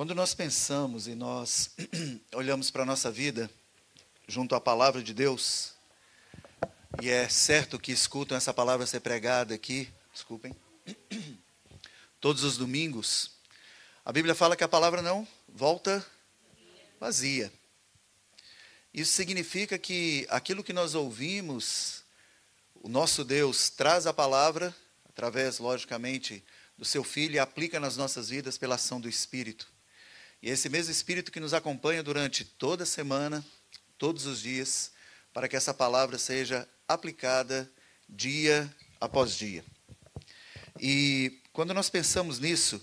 Quando nós pensamos e nós olhamos para a nossa vida junto à palavra de Deus, e é certo que escutam essa palavra ser pregada aqui, desculpem, todos os domingos, a Bíblia fala que a palavra não volta vazia. Isso significa que aquilo que nós ouvimos, o nosso Deus traz a palavra, através, logicamente, do seu Filho, e aplica nas nossas vidas pela ação do Espírito. E esse mesmo Espírito que nos acompanha durante toda a semana, todos os dias, para que essa palavra seja aplicada dia após dia. E quando nós pensamos nisso,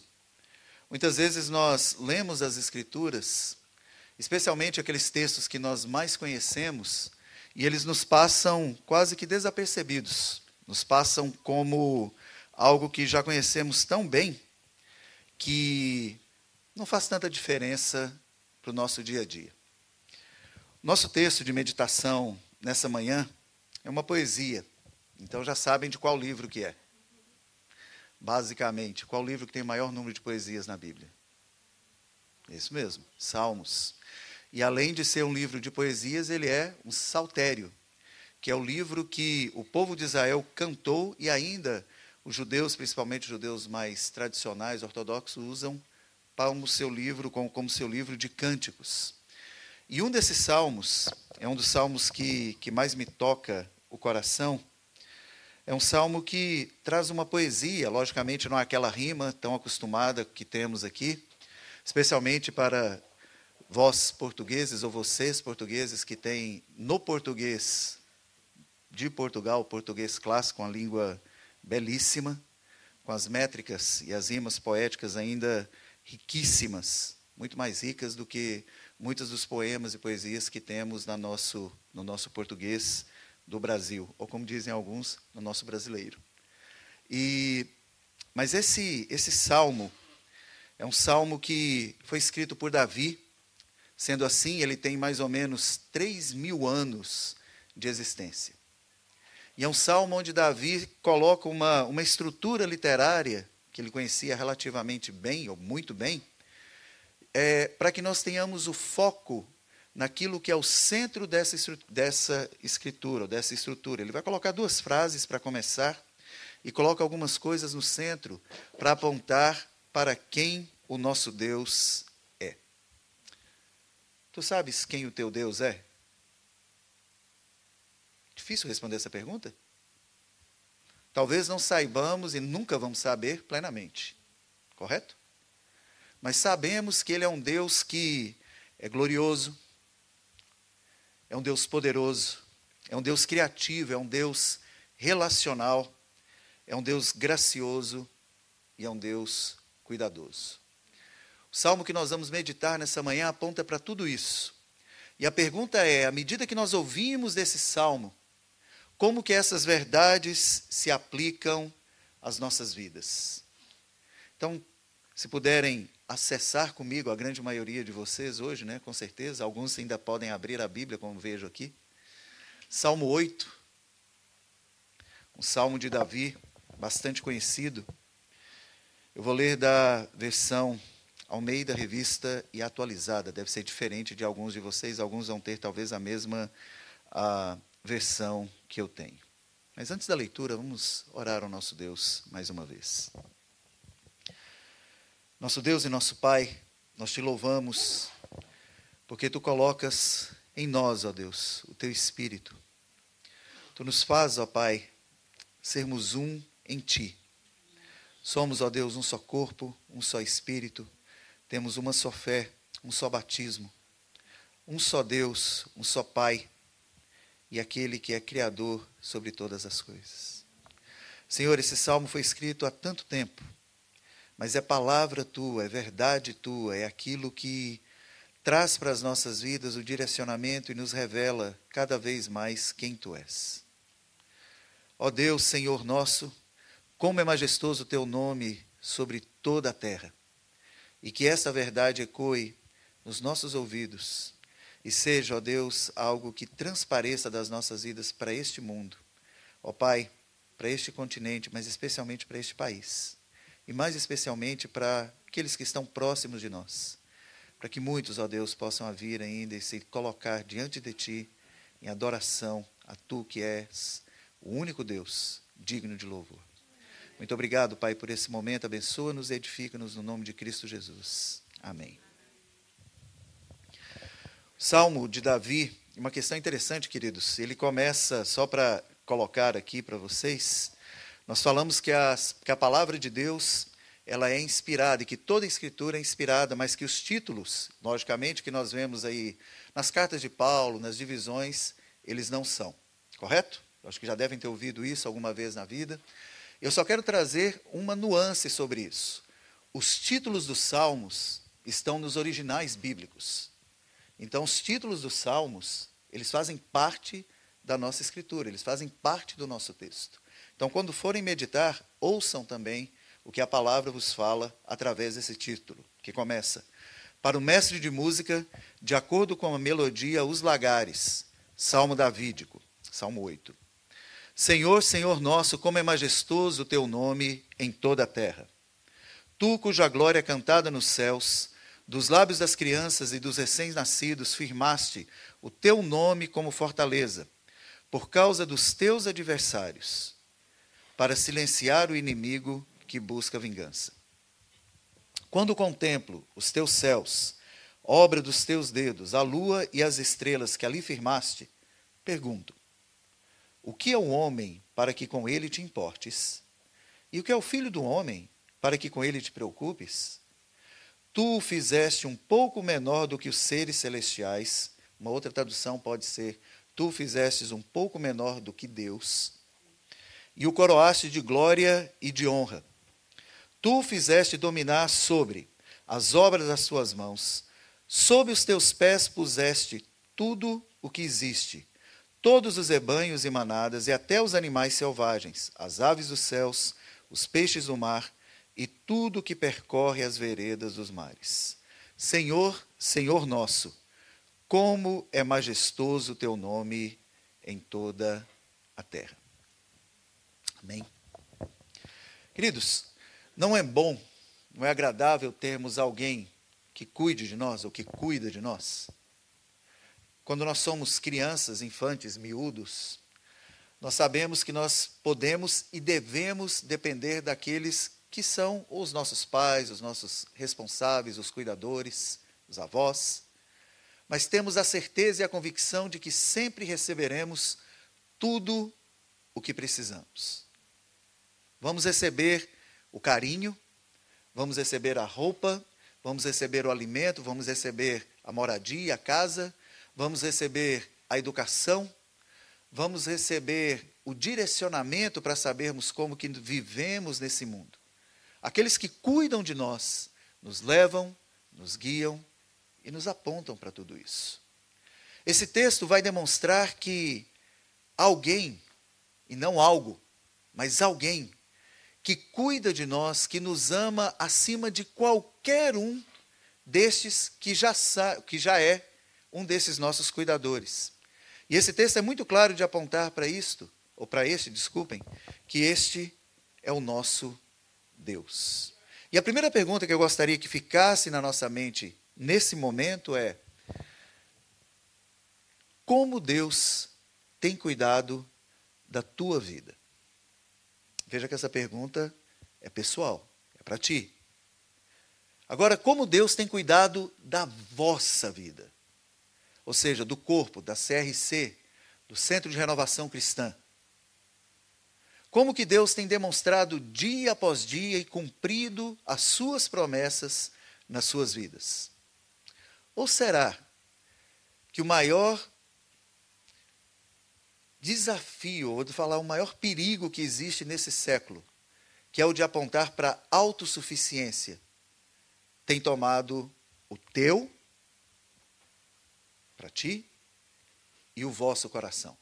muitas vezes nós lemos as Escrituras, especialmente aqueles textos que nós mais conhecemos, e eles nos passam quase que desapercebidos, nos passam como algo que já conhecemos tão bem que não faz tanta diferença para o nosso dia a dia. Nosso texto de meditação nessa manhã é uma poesia, então já sabem de qual livro que é. Basicamente, qual livro que tem o maior número de poesias na Bíblia? Isso mesmo, Salmos. E além de ser um livro de poesias, ele é um saltério, que é o livro que o povo de Israel cantou e ainda os judeus, principalmente os judeus mais tradicionais, ortodoxos, usam como seu livro, como, como seu livro de cânticos. E um desses salmos, é um dos salmos que, que mais me toca o coração, é um salmo que traz uma poesia, logicamente não é aquela rima tão acostumada que temos aqui, especialmente para vós portugueses ou vocês portugueses que têm no português de Portugal, português clássico, uma língua belíssima, com as métricas e as rimas poéticas ainda riquíssimas, muito mais ricas do que muitos dos poemas e poesias que temos nosso, no nosso português do Brasil, ou como dizem alguns, no nosso brasileiro. E, mas esse, esse salmo é um salmo que foi escrito por Davi, sendo assim, ele tem mais ou menos 3 mil anos de existência. E é um salmo onde Davi coloca uma, uma estrutura literária que ele conhecia relativamente bem, ou muito bem, é, para que nós tenhamos o foco naquilo que é o centro dessa, dessa escritura, dessa estrutura. Ele vai colocar duas frases para começar e coloca algumas coisas no centro para apontar para quem o nosso Deus é. Tu sabes quem o teu Deus é? Difícil responder essa pergunta? Talvez não saibamos e nunca vamos saber plenamente, correto? Mas sabemos que Ele é um Deus que é glorioso, é um Deus poderoso, é um Deus criativo, é um Deus relacional, é um Deus gracioso e é um Deus cuidadoso. O salmo que nós vamos meditar nessa manhã aponta para tudo isso. E a pergunta é: à medida que nós ouvimos desse salmo, como que essas verdades se aplicam às nossas vidas? Então, se puderem acessar comigo, a grande maioria de vocês hoje, né, com certeza, alguns ainda podem abrir a Bíblia, como vejo aqui. Salmo 8, um salmo de Davi, bastante conhecido. Eu vou ler da versão Almeida Revista e atualizada, deve ser diferente de alguns de vocês, alguns vão ter talvez a mesma a versão que eu tenho. Mas antes da leitura, vamos orar ao nosso Deus mais uma vez. Nosso Deus e nosso Pai, nós te louvamos, porque tu colocas em nós, ó Deus, o teu espírito. Tu nos faz, ó Pai, sermos um em ti. Somos, ó Deus, um só corpo, um só espírito, temos uma só fé, um só batismo, um só Deus, um só Pai e aquele que é criador sobre todas as coisas. Senhor, esse salmo foi escrito há tanto tempo, mas é palavra tua, é verdade tua, é aquilo que traz para as nossas vidas o direcionamento e nos revela cada vez mais quem tu és. Ó Deus, Senhor nosso, como é majestoso o teu nome sobre toda a terra, e que essa verdade ecoe nos nossos ouvidos e seja, ó Deus, algo que transpareça das nossas vidas para este mundo. Ó Pai, para este continente, mas especialmente para este país. E mais especialmente para aqueles que estão próximos de nós. para que muitos, ó Deus, possam vir ainda e se colocar diante de Ti em adoração a Tu que és o único Deus digno de louvor. Muito obrigado, Pai, por esse momento. Abençoa-nos e edifica-nos no nome de Cristo Jesus. Amém. Salmo de Davi, uma questão interessante, queridos. Ele começa, só para colocar aqui para vocês, nós falamos que, que a palavra de Deus ela é inspirada e que toda a escritura é inspirada, mas que os títulos, logicamente, que nós vemos aí nas cartas de Paulo, nas divisões, eles não são. Correto? Acho que já devem ter ouvido isso alguma vez na vida. Eu só quero trazer uma nuance sobre isso. Os títulos dos salmos estão nos originais bíblicos. Então, os títulos dos salmos, eles fazem parte da nossa escritura, eles fazem parte do nosso texto. Então, quando forem meditar, ouçam também o que a palavra vos fala através desse título, que começa: Para o mestre de música, de acordo com a melodia, os lagares. Salmo davídico, Salmo 8. Senhor, Senhor nosso, como é majestoso o teu nome em toda a terra. Tu, cuja glória é cantada nos céus, dos lábios das crianças e dos recém-nascidos, firmaste o teu nome como fortaleza, por causa dos teus adversários, para silenciar o inimigo que busca vingança. Quando contemplo os teus céus, obra dos teus dedos, a lua e as estrelas que ali firmaste, pergunto: o que é o homem para que com ele te importes? E o que é o filho do homem para que com ele te preocupes? Tu o fizeste um pouco menor do que os seres celestiais. Uma outra tradução pode ser: Tu o um pouco menor do que Deus. E o coroaste de glória e de honra. Tu o fizeste dominar sobre as obras das tuas mãos. Sob os teus pés puseste tudo o que existe todos os rebanhos e manadas, e até os animais selvagens, as aves dos céus, os peixes do mar, e tudo que percorre as veredas dos mares. Senhor, Senhor nosso, como é majestoso o teu nome em toda a terra. Amém. Queridos, não é bom, não é agradável termos alguém que cuide de nós ou que cuida de nós? Quando nós somos crianças, infantes, miúdos, nós sabemos que nós podemos e devemos depender daqueles que são os nossos pais, os nossos responsáveis, os cuidadores, os avós. Mas temos a certeza e a convicção de que sempre receberemos tudo o que precisamos. Vamos receber o carinho, vamos receber a roupa, vamos receber o alimento, vamos receber a moradia, a casa, vamos receber a educação, vamos receber o direcionamento para sabermos como que vivemos nesse mundo. Aqueles que cuidam de nós nos levam, nos guiam e nos apontam para tudo isso. Esse texto vai demonstrar que alguém, e não algo, mas alguém, que cuida de nós, que nos ama acima de qualquer um destes que já, que já é um desses nossos cuidadores. E esse texto é muito claro de apontar para isto, ou para este, desculpem, que este é o nosso Deus. E a primeira pergunta que eu gostaria que ficasse na nossa mente nesse momento é: como Deus tem cuidado da tua vida? Veja que essa pergunta é pessoal, é para ti. Agora, como Deus tem cuidado da vossa vida? ou seja, do corpo, da CRC, do Centro de Renovação Cristã. Como que Deus tem demonstrado dia após dia e cumprido as suas promessas nas suas vidas? Ou será que o maior desafio, ou de falar o maior perigo que existe nesse século, que é o de apontar para a autossuficiência, tem tomado o teu para ti e o vosso coração.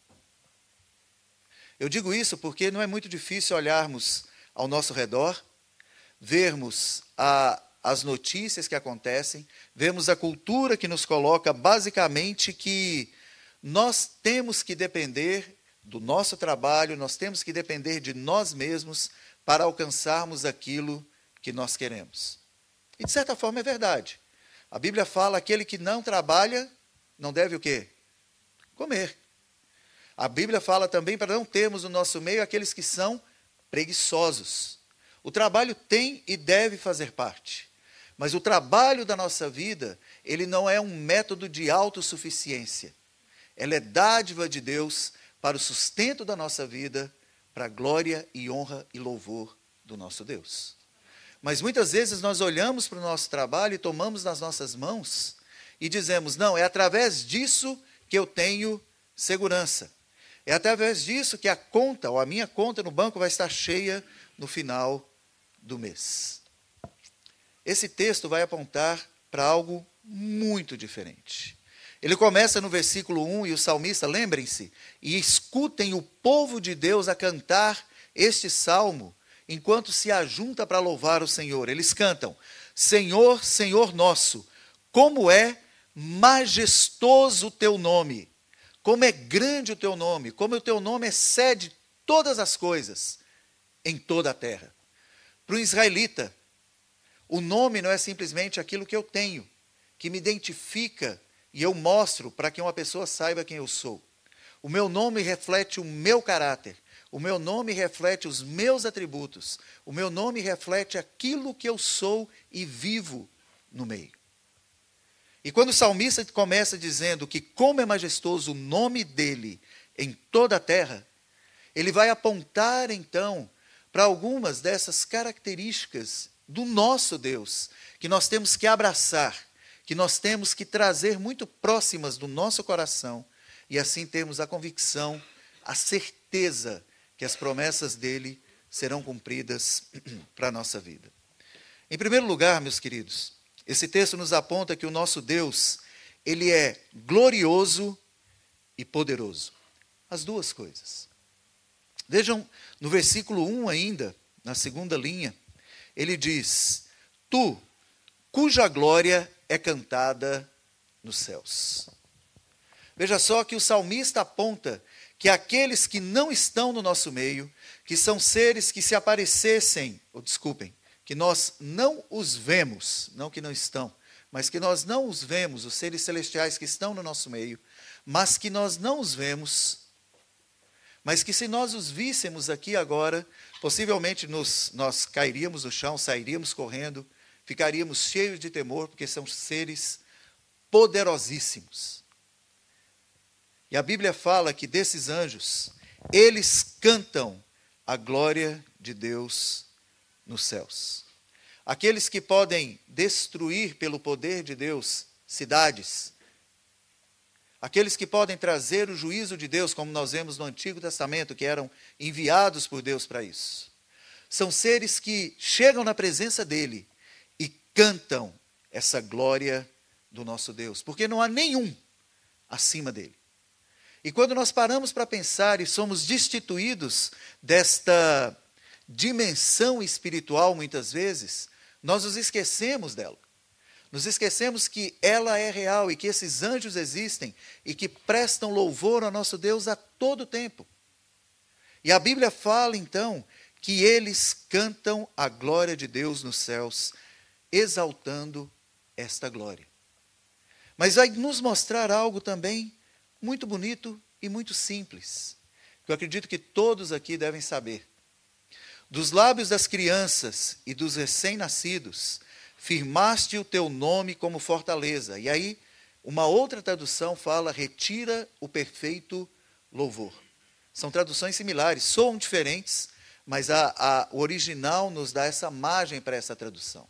Eu digo isso porque não é muito difícil olharmos ao nosso redor, vermos a, as notícias que acontecem, vemos a cultura que nos coloca basicamente que nós temos que depender do nosso trabalho, nós temos que depender de nós mesmos para alcançarmos aquilo que nós queremos. E de certa forma é verdade. A Bíblia fala: aquele que não trabalha, não deve o quê? Comer. A Bíblia fala também para não termos no nosso meio aqueles que são preguiçosos. O trabalho tem e deve fazer parte. Mas o trabalho da nossa vida, ele não é um método de autossuficiência. Ela é dádiva de Deus para o sustento da nossa vida, para a glória e honra e louvor do nosso Deus. Mas muitas vezes nós olhamos para o nosso trabalho e tomamos nas nossas mãos e dizemos: não, é através disso que eu tenho segurança. É através disso que a conta, ou a minha conta no banco, vai estar cheia no final do mês. Esse texto vai apontar para algo muito diferente. Ele começa no versículo 1 e o salmista, lembrem-se, e escutem o povo de Deus a cantar este salmo enquanto se ajunta para louvar o Senhor. Eles cantam: Senhor, Senhor nosso, como é majestoso o teu nome, como é grande o teu nome, como o teu nome excede todas as coisas em toda a terra. Para o israelita, o nome não é simplesmente aquilo que eu tenho, que me identifica e eu mostro para que uma pessoa saiba quem eu sou. O meu nome reflete o meu caráter, o meu nome reflete os meus atributos, o meu nome reflete aquilo que eu sou e vivo no meio. E quando o salmista começa dizendo que como é majestoso o nome dele em toda a terra, ele vai apontar então para algumas dessas características do nosso Deus, que nós temos que abraçar, que nós temos que trazer muito próximas do nosso coração, e assim termos a convicção, a certeza que as promessas dele serão cumpridas para a nossa vida. Em primeiro lugar, meus queridos, esse texto nos aponta que o nosso Deus, ele é glorioso e poderoso. As duas coisas. Vejam no versículo 1 ainda, na segunda linha, ele diz: Tu, cuja glória é cantada nos céus. Veja só que o salmista aponta que aqueles que não estão no nosso meio, que são seres que se aparecessem, ou desculpem, que nós não os vemos, não que não estão, mas que nós não os vemos, os seres celestiais que estão no nosso meio, mas que nós não os vemos, mas que se nós os víssemos aqui agora, possivelmente nos, nós cairíamos no chão, sairíamos correndo, ficaríamos cheios de temor, porque são seres poderosíssimos. E a Bíblia fala que desses anjos, eles cantam a glória de Deus nos céus. Aqueles que podem destruir pelo poder de Deus cidades, aqueles que podem trazer o juízo de Deus, como nós vemos no Antigo Testamento, que eram enviados por Deus para isso. São seres que chegam na presença dele e cantam essa glória do nosso Deus, porque não há nenhum acima dele. E quando nós paramos para pensar e somos destituídos desta dimensão espiritual, muitas vezes, nós nos esquecemos dela. Nos esquecemos que ela é real e que esses anjos existem e que prestam louvor ao nosso Deus a todo tempo. E a Bíblia fala então que eles cantam a glória de Deus nos céus, exaltando esta glória. Mas vai nos mostrar algo também muito bonito e muito simples, que eu acredito que todos aqui devem saber. Dos lábios das crianças e dos recém-nascidos, firmaste o teu nome como fortaleza. E aí, uma outra tradução fala: retira o perfeito louvor. São traduções similares, soam diferentes, mas a, a, o original nos dá essa margem para essa tradução.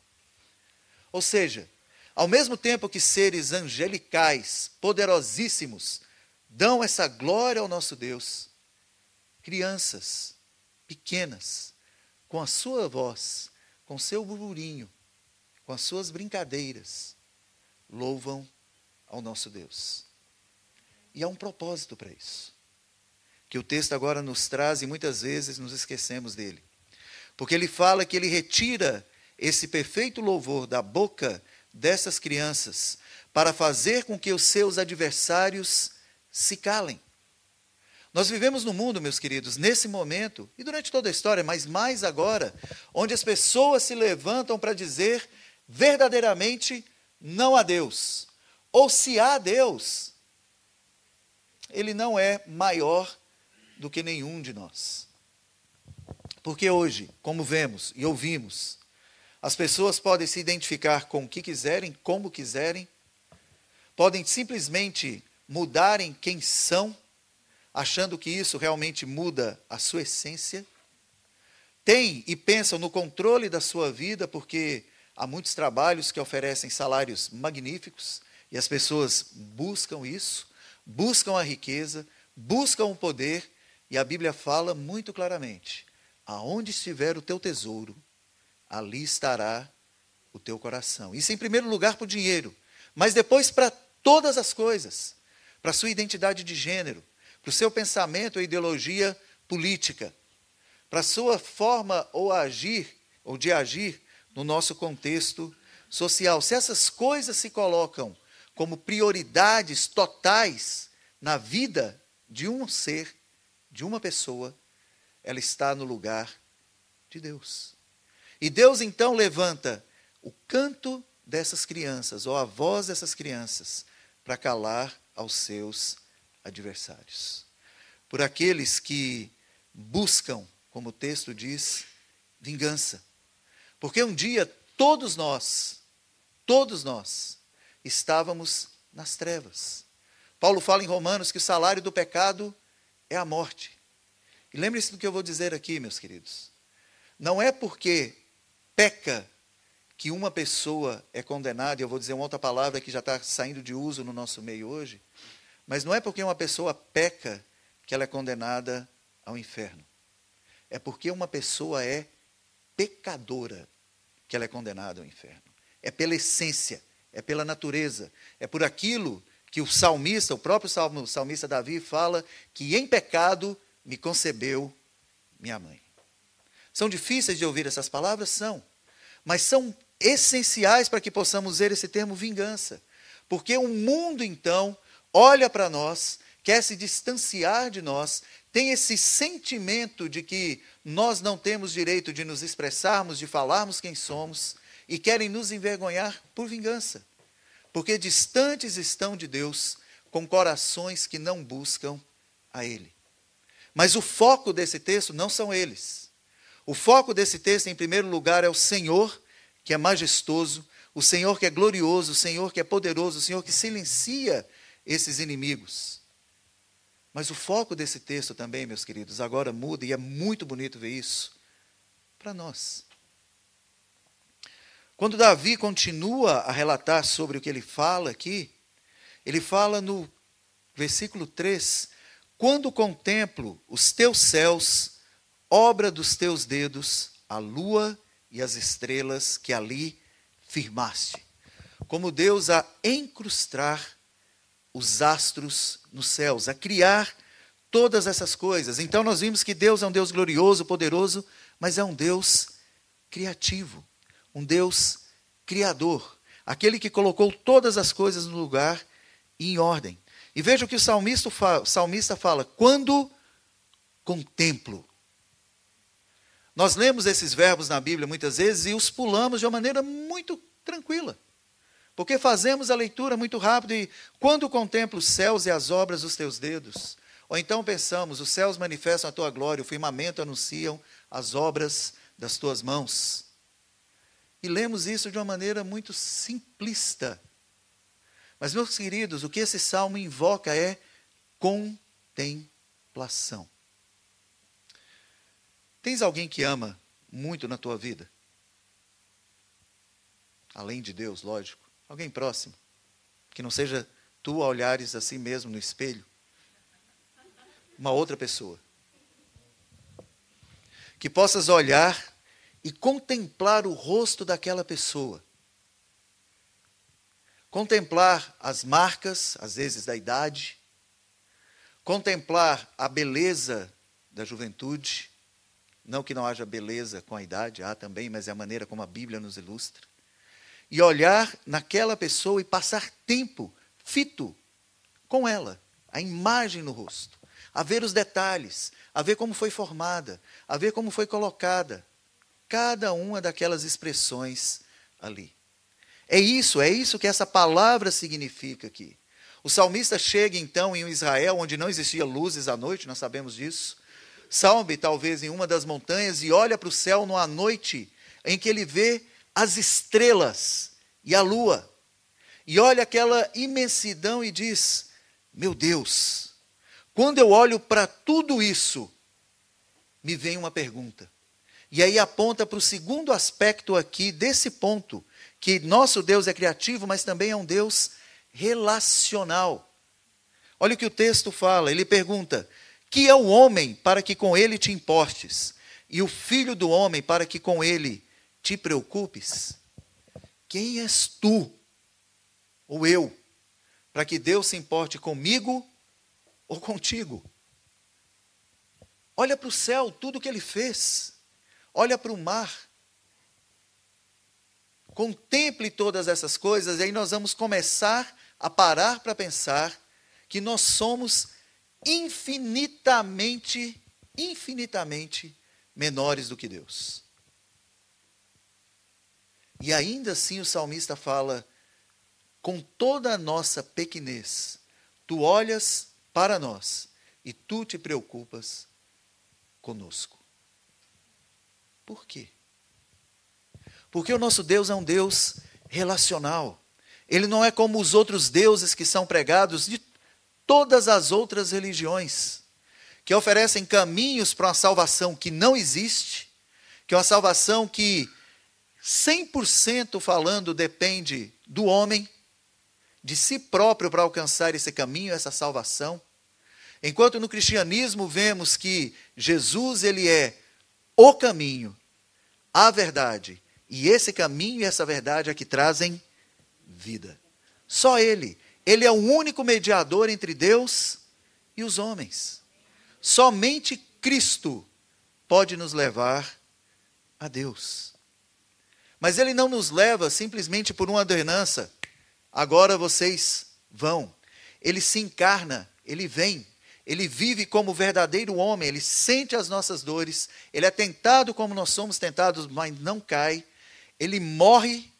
Ou seja, ao mesmo tempo que seres angelicais, poderosíssimos, dão essa glória ao nosso Deus. Crianças pequenas, com a sua voz, com seu burburinho, com as suas brincadeiras, louvam ao nosso Deus. E há um propósito para isso, que o texto agora nos traz e muitas vezes nos esquecemos dele. Porque ele fala que ele retira esse perfeito louvor da boca dessas crianças para fazer com que os seus adversários se calem. Nós vivemos no mundo, meus queridos, nesse momento, e durante toda a história, mas mais agora, onde as pessoas se levantam para dizer verdadeiramente: não há Deus, ou se há Deus, ele não é maior do que nenhum de nós. Porque hoje, como vemos e ouvimos, as pessoas podem se identificar com o que quiserem, como quiserem, podem simplesmente mudarem quem são, achando que isso realmente muda a sua essência. Tem e pensam no controle da sua vida, porque há muitos trabalhos que oferecem salários magníficos e as pessoas buscam isso, buscam a riqueza, buscam o poder, e a Bíblia fala muito claramente: aonde estiver o teu tesouro, ali estará o teu coração. Isso em primeiro lugar para o dinheiro, mas depois para todas as coisas, para a sua identidade de gênero, para o seu pensamento ou ideologia política, para a sua forma ou agir ou de agir no nosso contexto social. Se essas coisas se colocam como prioridades totais na vida de um ser, de uma pessoa, ela está no lugar de Deus. E Deus então levanta o canto dessas crianças, ou a voz dessas crianças, para calar aos seus adversários. Por aqueles que buscam, como o texto diz, vingança. Porque um dia todos nós, todos nós, estávamos nas trevas. Paulo fala em Romanos que o salário do pecado é a morte. E lembre-se do que eu vou dizer aqui, meus queridos. Não é porque peca que uma pessoa é condenada, e eu vou dizer uma outra palavra que já está saindo de uso no nosso meio hoje, mas não é porque uma pessoa peca que ela é condenada ao inferno. É porque uma pessoa é pecadora que ela é condenada ao inferno. É pela essência, é pela natureza, é por aquilo que o salmista, o próprio salmista Davi fala que em pecado me concebeu minha mãe. São difíceis de ouvir essas palavras? São. Mas são essenciais para que possamos ver esse termo vingança. Porque o mundo, então, olha para nós, quer se distanciar de nós, tem esse sentimento de que nós não temos direito de nos expressarmos, de falarmos quem somos, e querem nos envergonhar por vingança. Porque distantes estão de Deus, com corações que não buscam a Ele. Mas o foco desse texto não são eles. O foco desse texto, em primeiro lugar, é o Senhor, que é majestoso, o Senhor que é glorioso, o Senhor que é poderoso, o Senhor que silencia esses inimigos. Mas o foco desse texto também, meus queridos, agora muda, e é muito bonito ver isso, para nós. Quando Davi continua a relatar sobre o que ele fala aqui, ele fala no versículo 3: Quando contemplo os teus céus, obra dos teus dedos, a lua e as estrelas que ali firmaste, como Deus a encrustar os astros nos céus, a criar todas essas coisas. Então nós vimos que Deus é um Deus glorioso, poderoso, mas é um Deus criativo um Deus criador, aquele que colocou todas as coisas no lugar e em ordem. E veja o que o salmista fala, salmista fala: quando contemplo. Nós lemos esses verbos na Bíblia muitas vezes e os pulamos de uma maneira muito tranquila. Porque fazemos a leitura muito rápido e quando contemplo os céus e as obras dos teus dedos. Ou então pensamos, os céus manifestam a tua glória, o firmamento anunciam as obras das tuas mãos. E lemos isso de uma maneira muito simplista. Mas, meus queridos, o que esse salmo invoca é contemplação. Tens alguém que ama muito na tua vida? Além de Deus, lógico. Alguém próximo. Que não seja tu a olhares assim mesmo no espelho. Uma outra pessoa. Que possas olhar e contemplar o rosto daquela pessoa. Contemplar as marcas, às vezes, da idade, contemplar a beleza da juventude, não que não haja beleza com a idade, há também, mas é a maneira como a Bíblia nos ilustra. E olhar naquela pessoa e passar tempo fito com ela, a imagem no rosto, a ver os detalhes, a ver como foi formada, a ver como foi colocada, cada uma daquelas expressões ali. É isso, é isso que essa palavra significa aqui. O salmista chega então em Israel, onde não existia luzes à noite, nós sabemos disso. Salme talvez em uma das montanhas e olha para o céu numa noite em que ele vê as estrelas e a lua. E olha aquela imensidão e diz: Meu Deus, quando eu olho para tudo isso, me vem uma pergunta. E aí aponta para o segundo aspecto aqui desse ponto, que nosso Deus é criativo, mas também é um Deus relacional. Olha o que o texto fala, ele pergunta: Que é o homem para que com ele te importes, e o filho do homem para que com ele te preocupes? Quem és tu, ou eu, para que Deus se importe comigo ou contigo? Olha para o céu, tudo que ele fez. Olha para o mar. Contemple todas essas coisas, e aí nós vamos começar a parar para pensar que nós somos infinitamente, infinitamente menores do que Deus. E ainda assim o salmista fala: com toda a nossa pequenez, tu olhas para nós e tu te preocupas conosco. Por quê? Porque o nosso Deus é um Deus relacional. Ele não é como os outros deuses que são pregados de todas as outras religiões, que oferecem caminhos para uma salvação que não existe, que é uma salvação que 100% falando depende do homem, de si próprio para alcançar esse caminho, essa salvação. Enquanto no cristianismo vemos que Jesus ele é o caminho, a verdade, e esse caminho e essa verdade é que trazem vida. Só ele, ele é o único mediador entre Deus e os homens. Somente Cristo pode nos levar a Deus. Mas ele não nos leva simplesmente por uma ordenança. Agora vocês vão. Ele se encarna, ele vem ele vive como verdadeiro homem, ele sente as nossas dores, ele é tentado como nós somos tentados, mas não cai. Ele morre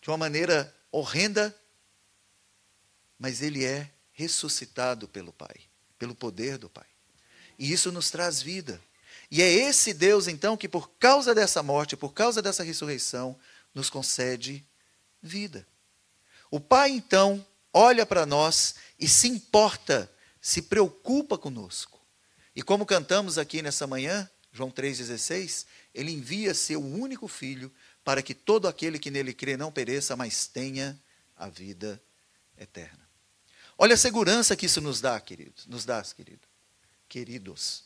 de uma maneira horrenda, mas ele é ressuscitado pelo Pai, pelo poder do Pai. E isso nos traz vida. E é esse Deus, então, que por causa dessa morte, por causa dessa ressurreição, nos concede vida. O Pai, então, olha para nós e se importa se preocupa conosco. E como cantamos aqui nessa manhã, João 3,16, ele envia seu único filho para que todo aquele que nele crê não pereça, mas tenha a vida eterna. Olha a segurança que isso nos dá, queridos, nos dá, querido, queridos.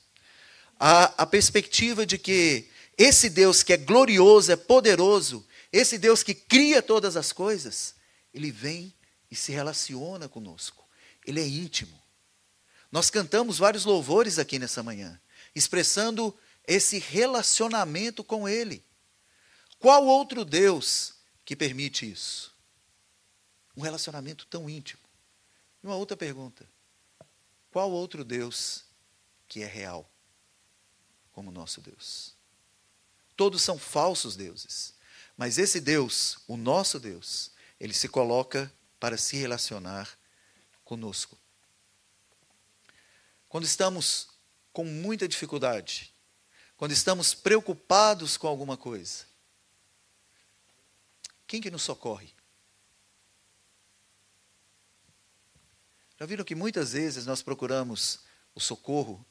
A, a perspectiva de que esse Deus que é glorioso, é poderoso, esse Deus que cria todas as coisas, ele vem e se relaciona conosco. Ele é íntimo. Nós cantamos vários louvores aqui nessa manhã, expressando esse relacionamento com Ele. Qual outro Deus que permite isso? Um relacionamento tão íntimo. E uma outra pergunta: qual outro Deus que é real como nosso Deus? Todos são falsos deuses, mas esse Deus, o nosso Deus, ele se coloca para se relacionar conosco. Quando estamos com muita dificuldade, quando estamos preocupados com alguma coisa, quem que nos socorre? Já viram que muitas vezes nós procuramos o socorro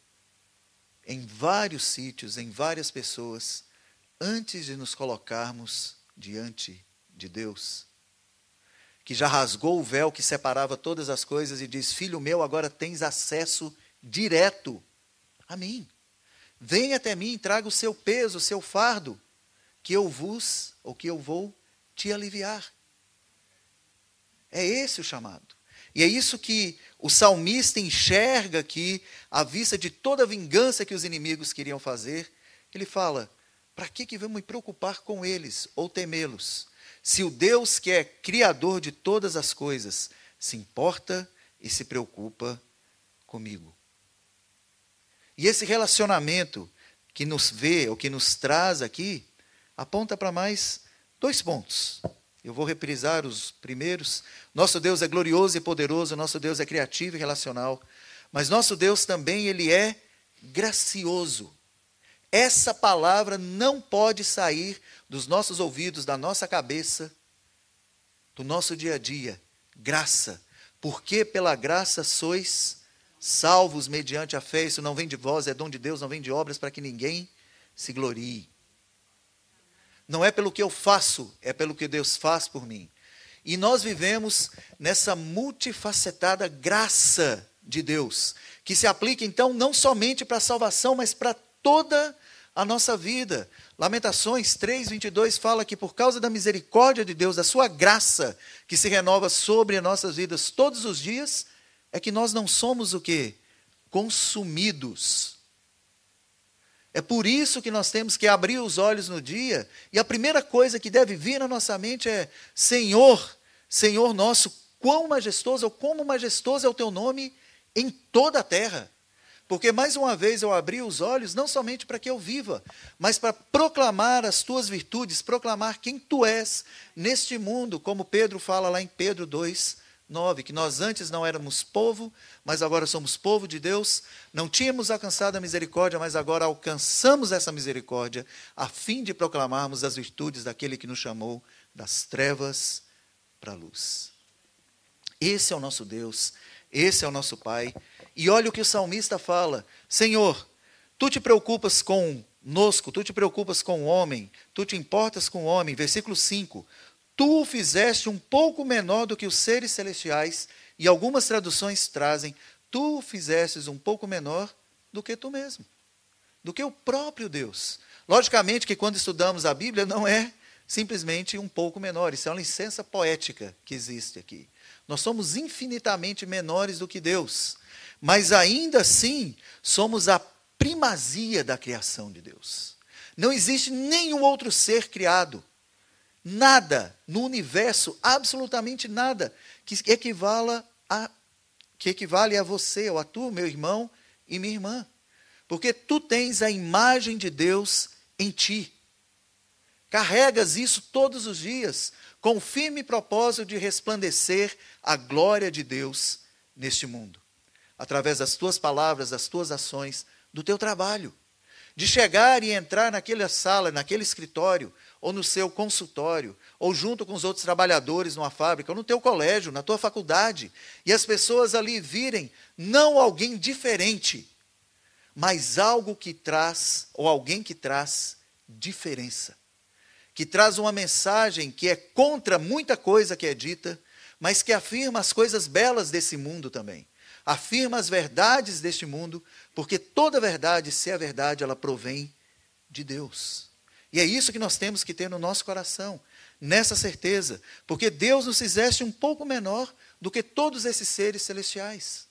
em vários sítios, em várias pessoas, antes de nos colocarmos diante de Deus? Que já rasgou o véu que separava todas as coisas e diz: Filho meu, agora tens acesso direto a mim. Venha até mim, traga o seu peso, o seu fardo, que eu vos, ou que eu vou te aliviar. É esse o chamado. E é isso que o salmista enxerga aqui, à vista de toda a vingança que os inimigos queriam fazer. Ele fala: para que, que vamos me preocupar com eles ou temê-los? Se o Deus que é criador de todas as coisas se importa e se preocupa comigo. E esse relacionamento que nos vê, ou que nos traz aqui, aponta para mais dois pontos. Eu vou reprisar os primeiros. Nosso Deus é glorioso e poderoso, nosso Deus é criativo e relacional, mas nosso Deus também ele é gracioso. Essa palavra não pode sair dos nossos ouvidos, da nossa cabeça, do nosso dia a dia. Graça. Porque pela graça sois salvos mediante a fé. Isso não vem de vós, é dom de Deus, não vem de obras para que ninguém se glorie. Não é pelo que eu faço, é pelo que Deus faz por mim. E nós vivemos nessa multifacetada graça de Deus, que se aplica então não somente para a salvação, mas para toda a nossa vida. Lamentações 3:22 fala que por causa da misericórdia de Deus, da sua graça que se renova sobre as nossas vidas todos os dias, é que nós não somos o que consumidos é por isso que nós temos que abrir os olhos no dia, e a primeira coisa que deve vir na nossa mente é: Senhor, Senhor nosso, quão majestoso, ou como majestoso é o teu nome em toda a terra. Porque mais uma vez eu abri os olhos não somente para que eu viva, mas para proclamar as tuas virtudes, proclamar quem tu és neste mundo, como Pedro fala lá em Pedro 2, 9, que nós antes não éramos povo, mas agora somos povo de Deus, não tínhamos alcançado a misericórdia, mas agora alcançamos essa misericórdia, a fim de proclamarmos as virtudes daquele que nos chamou das trevas para a luz. Esse é o nosso Deus, esse é o nosso Pai. E olha o que o salmista fala: Senhor, tu te preocupas conosco, tu te preocupas com o homem, tu te importas com o homem. Versículo 5: tu o fizeste um pouco menor do que os seres celestiais, e algumas traduções trazem, tu o um pouco menor do que tu mesmo, do que o próprio Deus. Logicamente que quando estudamos a Bíblia não é simplesmente um pouco menor, isso é uma licença poética que existe aqui. Nós somos infinitamente menores do que Deus, mas ainda assim somos a primazia da criação de Deus. Não existe nenhum outro ser criado nada no universo, absolutamente nada, que equivala a que equivale a você ou a tu, meu irmão e minha irmã. Porque tu tens a imagem de Deus em ti. Carregas isso todos os dias, com o firme propósito de resplandecer a glória de Deus neste mundo, através das tuas palavras, das tuas ações, do teu trabalho. De chegar e entrar naquela sala, naquele escritório, ou no seu consultório, ou junto com os outros trabalhadores numa fábrica, ou no teu colégio, na tua faculdade, e as pessoas ali virem não alguém diferente, mas algo que traz, ou alguém que traz diferença, que traz uma mensagem que é contra muita coisa que é dita, mas que afirma as coisas belas desse mundo também. Afirma as verdades deste mundo, porque toda verdade, se é verdade, ela provém de Deus. E é isso que nós temos que ter no nosso coração, nessa certeza, porque Deus nos fizeste um pouco menor do que todos esses seres celestiais,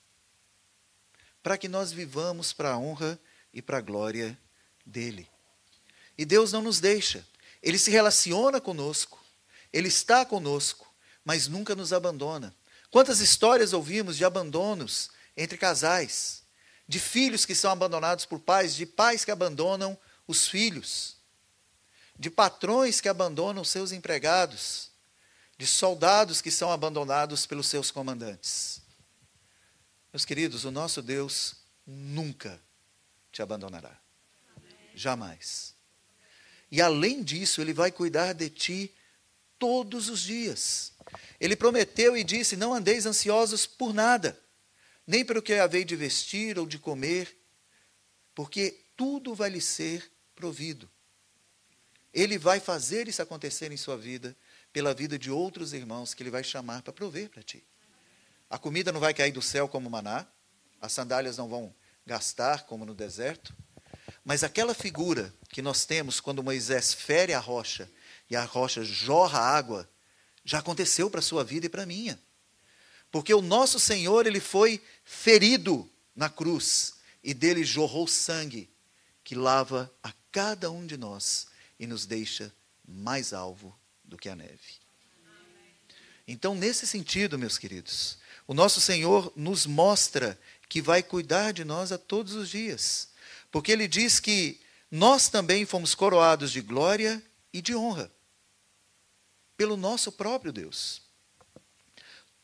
para que nós vivamos para a honra e para a glória dele. E Deus não nos deixa, ele se relaciona conosco, ele está conosco, mas nunca nos abandona. Quantas histórias ouvimos de abandonos entre casais, de filhos que são abandonados por pais, de pais que abandonam os filhos de patrões que abandonam seus empregados, de soldados que são abandonados pelos seus comandantes. Meus queridos, o nosso Deus nunca te abandonará. Jamais. E além disso, Ele vai cuidar de ti todos os dias. Ele prometeu e disse: Não andeis ansiosos por nada, nem pelo que havei de vestir ou de comer, porque tudo vai lhe ser provido. Ele vai fazer isso acontecer em sua vida, pela vida de outros irmãos que ele vai chamar para prover para ti. A comida não vai cair do céu como maná, as sandálias não vão gastar como no deserto, mas aquela figura que nós temos quando Moisés fere a rocha e a rocha jorra água, já aconteceu para a sua vida e para a minha. Porque o nosso Senhor, ele foi ferido na cruz e dele jorrou sangue que lava a cada um de nós e nos deixa mais alvo do que a neve. Então, nesse sentido, meus queridos, o nosso Senhor nos mostra que vai cuidar de nós a todos os dias, porque Ele diz que nós também fomos coroados de glória e de honra. pelo nosso próprio Deus.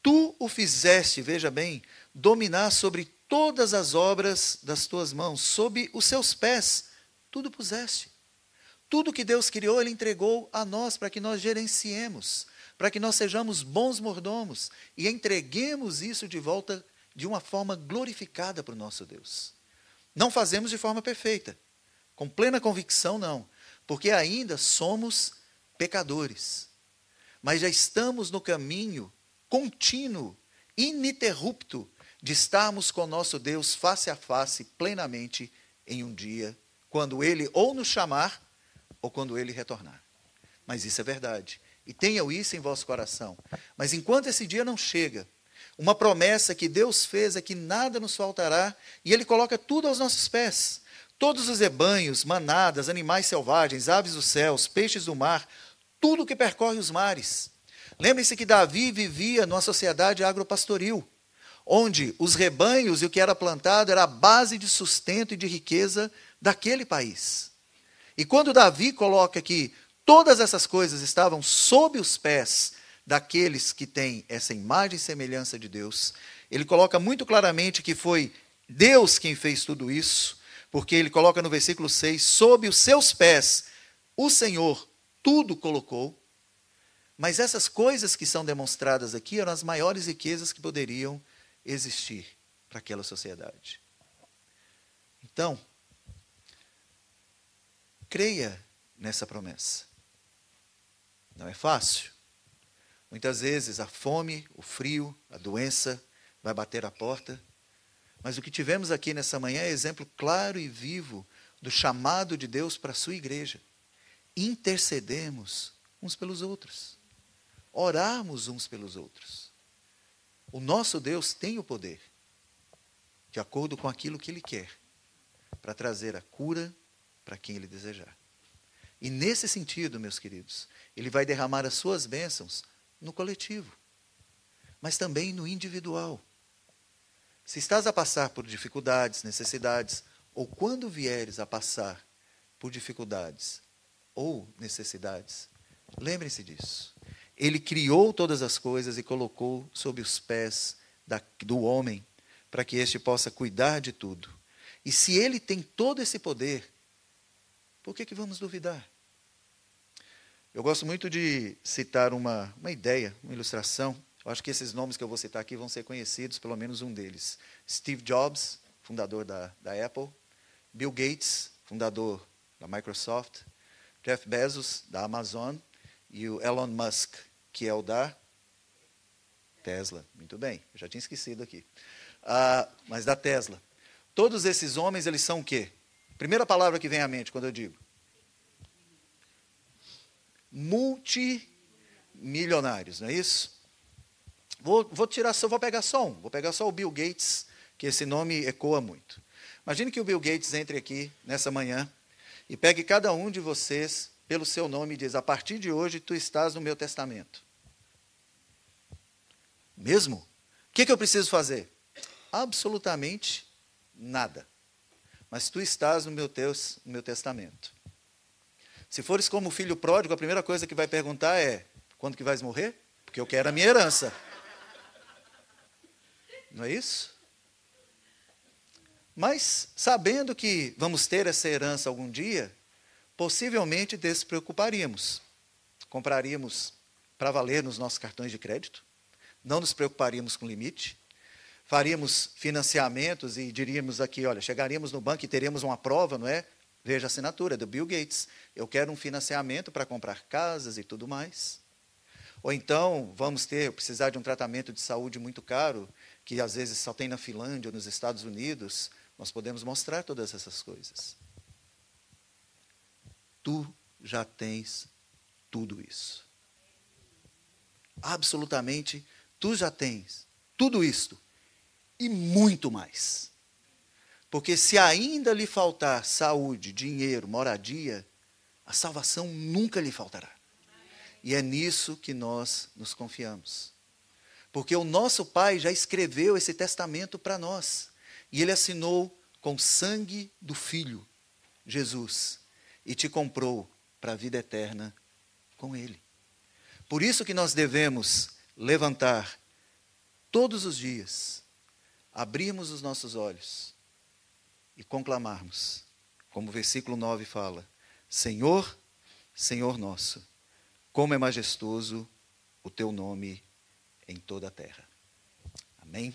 Tu o fizeste, veja bem, dominar sobre todas as obras das tuas mãos, sob os seus pés, tudo puseste. Tudo que Deus criou, Ele entregou a nós para que nós gerenciemos, para que nós sejamos bons mordomos e entreguemos isso de volta de uma forma glorificada para o nosso Deus. Não fazemos de forma perfeita, com plena convicção, não, porque ainda somos pecadores. Mas já estamos no caminho contínuo, ininterrupto, de estarmos com nosso Deus face a face, plenamente, em um dia, quando Ele ou nos chamar, ou quando Ele retornar. Mas isso é verdade. E tenham isso em vosso coração. Mas enquanto esse dia não chega, uma promessa que Deus fez é que nada nos faltará, e Ele coloca tudo aos nossos pés. Todos os rebanhos, manadas, animais selvagens, aves dos céus, peixes do mar, tudo que percorre os mares. Lembre-se que Davi vivia numa sociedade agropastoril, onde os rebanhos e o que era plantado era a base de sustento e de riqueza daquele país. E quando Davi coloca que todas essas coisas estavam sob os pés daqueles que têm essa imagem e semelhança de Deus, ele coloca muito claramente que foi Deus quem fez tudo isso, porque ele coloca no versículo 6: sob os seus pés o Senhor tudo colocou. Mas essas coisas que são demonstradas aqui eram as maiores riquezas que poderiam existir para aquela sociedade. Então, creia nessa promessa. Não é fácil. Muitas vezes a fome, o frio, a doença vai bater a porta mas o que tivemos aqui nessa manhã é exemplo claro e vivo do chamado de Deus para a sua igreja. Intercedemos uns pelos outros. Orarmos uns pelos outros. O nosso Deus tem o poder, de acordo com aquilo que Ele quer, para trazer a cura para quem Ele desejar. E nesse sentido, meus queridos, Ele vai derramar as suas bênçãos no coletivo, mas também no individual. Se estás a passar por dificuldades, necessidades, ou quando vieres a passar por dificuldades ou necessidades, lembre-se disso. Ele criou todas as coisas e colocou sob os pés da, do homem para que este possa cuidar de tudo. E se ele tem todo esse poder, por que, que vamos duvidar? Eu gosto muito de citar uma, uma ideia, uma ilustração eu acho que esses nomes que eu vou citar aqui vão ser conhecidos, pelo menos um deles. Steve Jobs, fundador da, da Apple. Bill Gates, fundador da Microsoft. Jeff Bezos, da Amazon. E o Elon Musk, que é o da Tesla. Muito bem, eu já tinha esquecido aqui. Ah, mas da Tesla. Todos esses homens, eles são o quê? Primeira palavra que vem à mente quando eu digo. Multimilionários, não é isso? Vou, vou tirar só, vou pegar só um, vou pegar só o Bill Gates, que esse nome ecoa muito. Imagine que o Bill Gates entre aqui nessa manhã e pegue cada um de vocês pelo seu nome e diz: a partir de hoje tu estás no meu testamento. Mesmo? O que, que eu preciso fazer? Absolutamente nada. Mas tu estás no meu, teus, no meu testamento. Se fores como filho pródigo, a primeira coisa que vai perguntar é: quando que vais morrer? Porque eu quero a minha herança. Não é isso? Mas, sabendo que vamos ter essa herança algum dia, possivelmente despreocuparíamos. Compraríamos para valer nos nossos cartões de crédito, não nos preocuparíamos com limite, faríamos financiamentos e diríamos aqui, olha, chegaríamos no banco e teríamos uma prova, não é? Veja a assinatura do Bill Gates. Eu quero um financiamento para comprar casas e tudo mais. Ou então, vamos ter, precisar de um tratamento de saúde muito caro, que às vezes só tem na Finlândia ou nos Estados Unidos, nós podemos mostrar todas essas coisas. Tu já tens tudo isso. Absolutamente, tu já tens tudo isto e muito mais. Porque se ainda lhe faltar saúde, dinheiro, moradia, a salvação nunca lhe faltará. E é nisso que nós nos confiamos. Porque o nosso Pai já escreveu esse testamento para nós. E ele assinou com sangue do Filho, Jesus, e te comprou para a vida eterna com ele. Por isso que nós devemos levantar todos os dias, abrirmos os nossos olhos e conclamarmos, como o versículo 9 fala: Senhor, Senhor nosso, como é majestoso o teu nome em toda a terra. Amém?